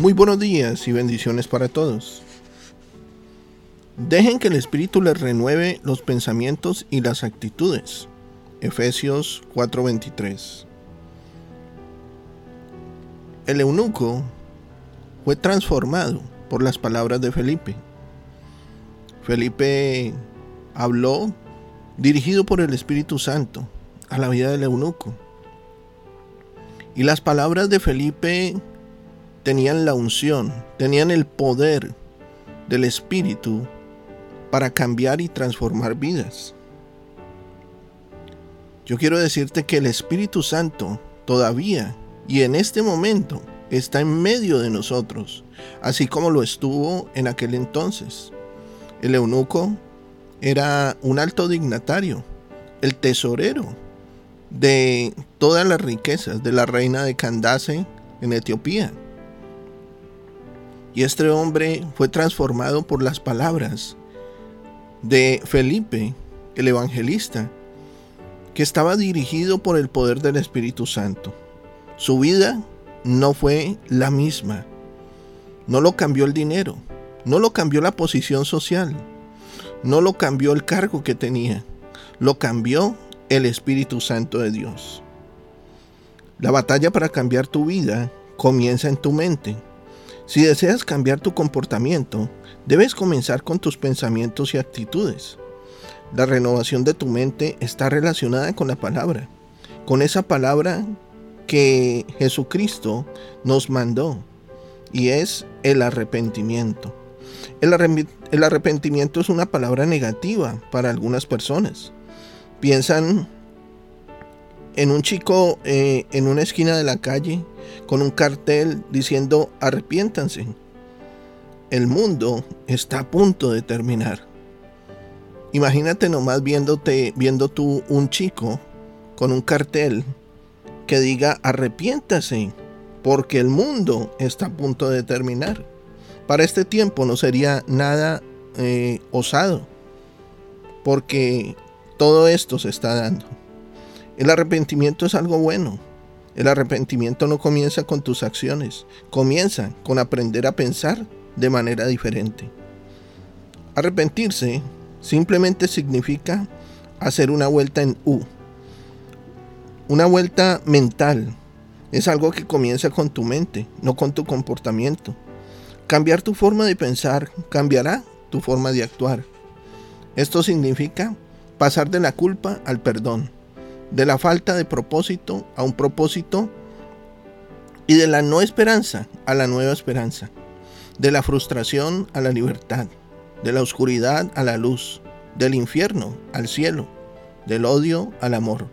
Muy buenos días y bendiciones para todos. Dejen que el Espíritu les renueve los pensamientos y las actitudes. Efesios 4:23. El eunuco fue transformado por las palabras de Felipe. Felipe habló dirigido por el Espíritu Santo a la vida del eunuco. Y las palabras de Felipe tenían la unción, tenían el poder del Espíritu para cambiar y transformar vidas. Yo quiero decirte que el Espíritu Santo todavía y en este momento está en medio de nosotros, así como lo estuvo en aquel entonces. El eunuco era un alto dignatario, el tesorero de todas las riquezas de la reina de Candace en Etiopía. Y este hombre fue transformado por las palabras de Felipe, el evangelista, que estaba dirigido por el poder del Espíritu Santo. Su vida no fue la misma. No lo cambió el dinero, no lo cambió la posición social, no lo cambió el cargo que tenía, lo cambió el Espíritu Santo de Dios. La batalla para cambiar tu vida comienza en tu mente. Si deseas cambiar tu comportamiento, debes comenzar con tus pensamientos y actitudes. La renovación de tu mente está relacionada con la palabra, con esa palabra que Jesucristo nos mandó, y es el arrepentimiento. El, arrepentimiento es una palabra negativa para algunas personas. Piensan en un chico eh, en una esquina de la calle con un cartel diciendo arrepiéntanse. El mundo está a punto de terminar. Imagínate nomás viéndote, viendo tú un chico con un cartel que diga arrepiéntase porque el mundo está a punto de terminar. Para este tiempo no sería nada eh, osado porque todo esto se está dando. El arrepentimiento es algo bueno. El arrepentimiento no comienza con tus acciones, comienza con aprender a pensar de manera diferente. Arrepentirse simplemente significa hacer una vuelta en U. Una vuelta mental. Es algo que comienza con tu mente, no con tu comportamiento. Cambiar tu forma de pensar cambiará tu forma de actuar. Esto significa pasar de la culpa al perdón, de la falta de propósito a un propósito y de la no esperanza a la nueva esperanza, de la frustración a la libertad, de la oscuridad a la luz, del infierno al cielo, del odio al amor.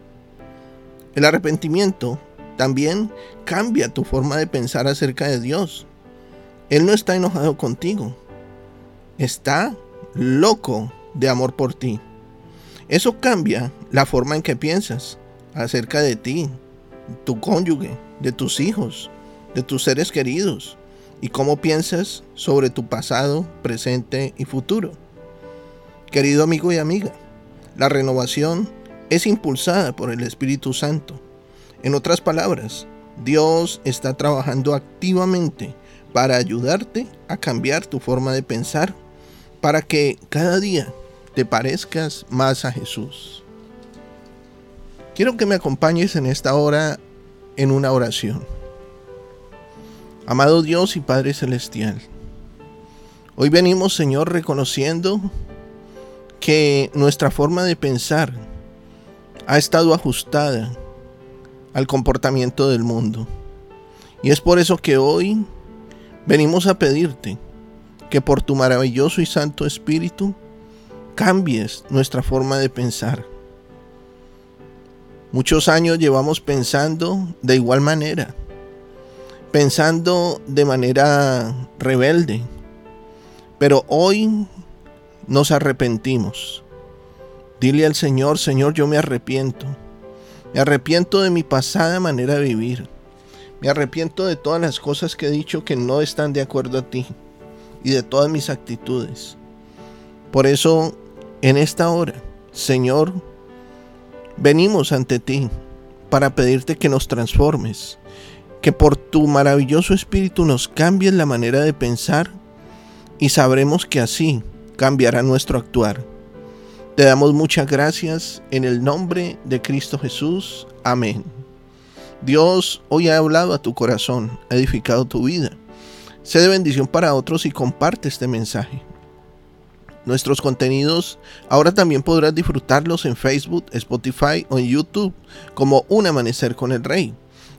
El arrepentimiento también cambia tu forma de pensar acerca de Dios. Él no está enojado contigo, está loco de amor por ti. Eso cambia la forma en que piensas acerca de ti, tu cónyuge, de tus hijos, de tus seres queridos y cómo piensas sobre tu pasado, presente y futuro. Querido amigo y amiga, la renovación es impulsada por el Espíritu Santo. En otras palabras, Dios está trabajando activamente para ayudarte a cambiar tu forma de pensar, para que cada día te parezcas más a Jesús. Quiero que me acompañes en esta hora en una oración. Amado Dios y Padre Celestial, hoy venimos Señor reconociendo que nuestra forma de pensar ha estado ajustada al comportamiento del mundo. Y es por eso que hoy venimos a pedirte que por tu maravilloso y santo Espíritu cambies nuestra forma de pensar. Muchos años llevamos pensando de igual manera, pensando de manera rebelde. Pero hoy nos arrepentimos. Dile al Señor, Señor, yo me arrepiento. Me arrepiento de mi pasada manera de vivir. Me arrepiento de todas las cosas que he dicho que no están de acuerdo a ti y de todas mis actitudes. Por eso, en esta hora, Señor, venimos ante ti para pedirte que nos transformes, que por tu maravilloso espíritu nos cambies la manera de pensar y sabremos que así cambiará nuestro actuar. Te damos muchas gracias en el nombre de Cristo Jesús. Amén. Dios hoy ha hablado a tu corazón, ha edificado tu vida. Sé de bendición para otros y comparte este mensaje. Nuestros contenidos ahora también podrás disfrutarlos en Facebook, Spotify o en YouTube como Un Amanecer con el Rey.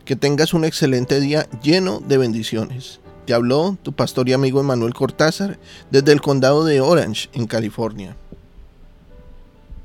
Que tengas un excelente día lleno de bendiciones. Te habló tu pastor y amigo Emanuel Cortázar desde el condado de Orange, en California.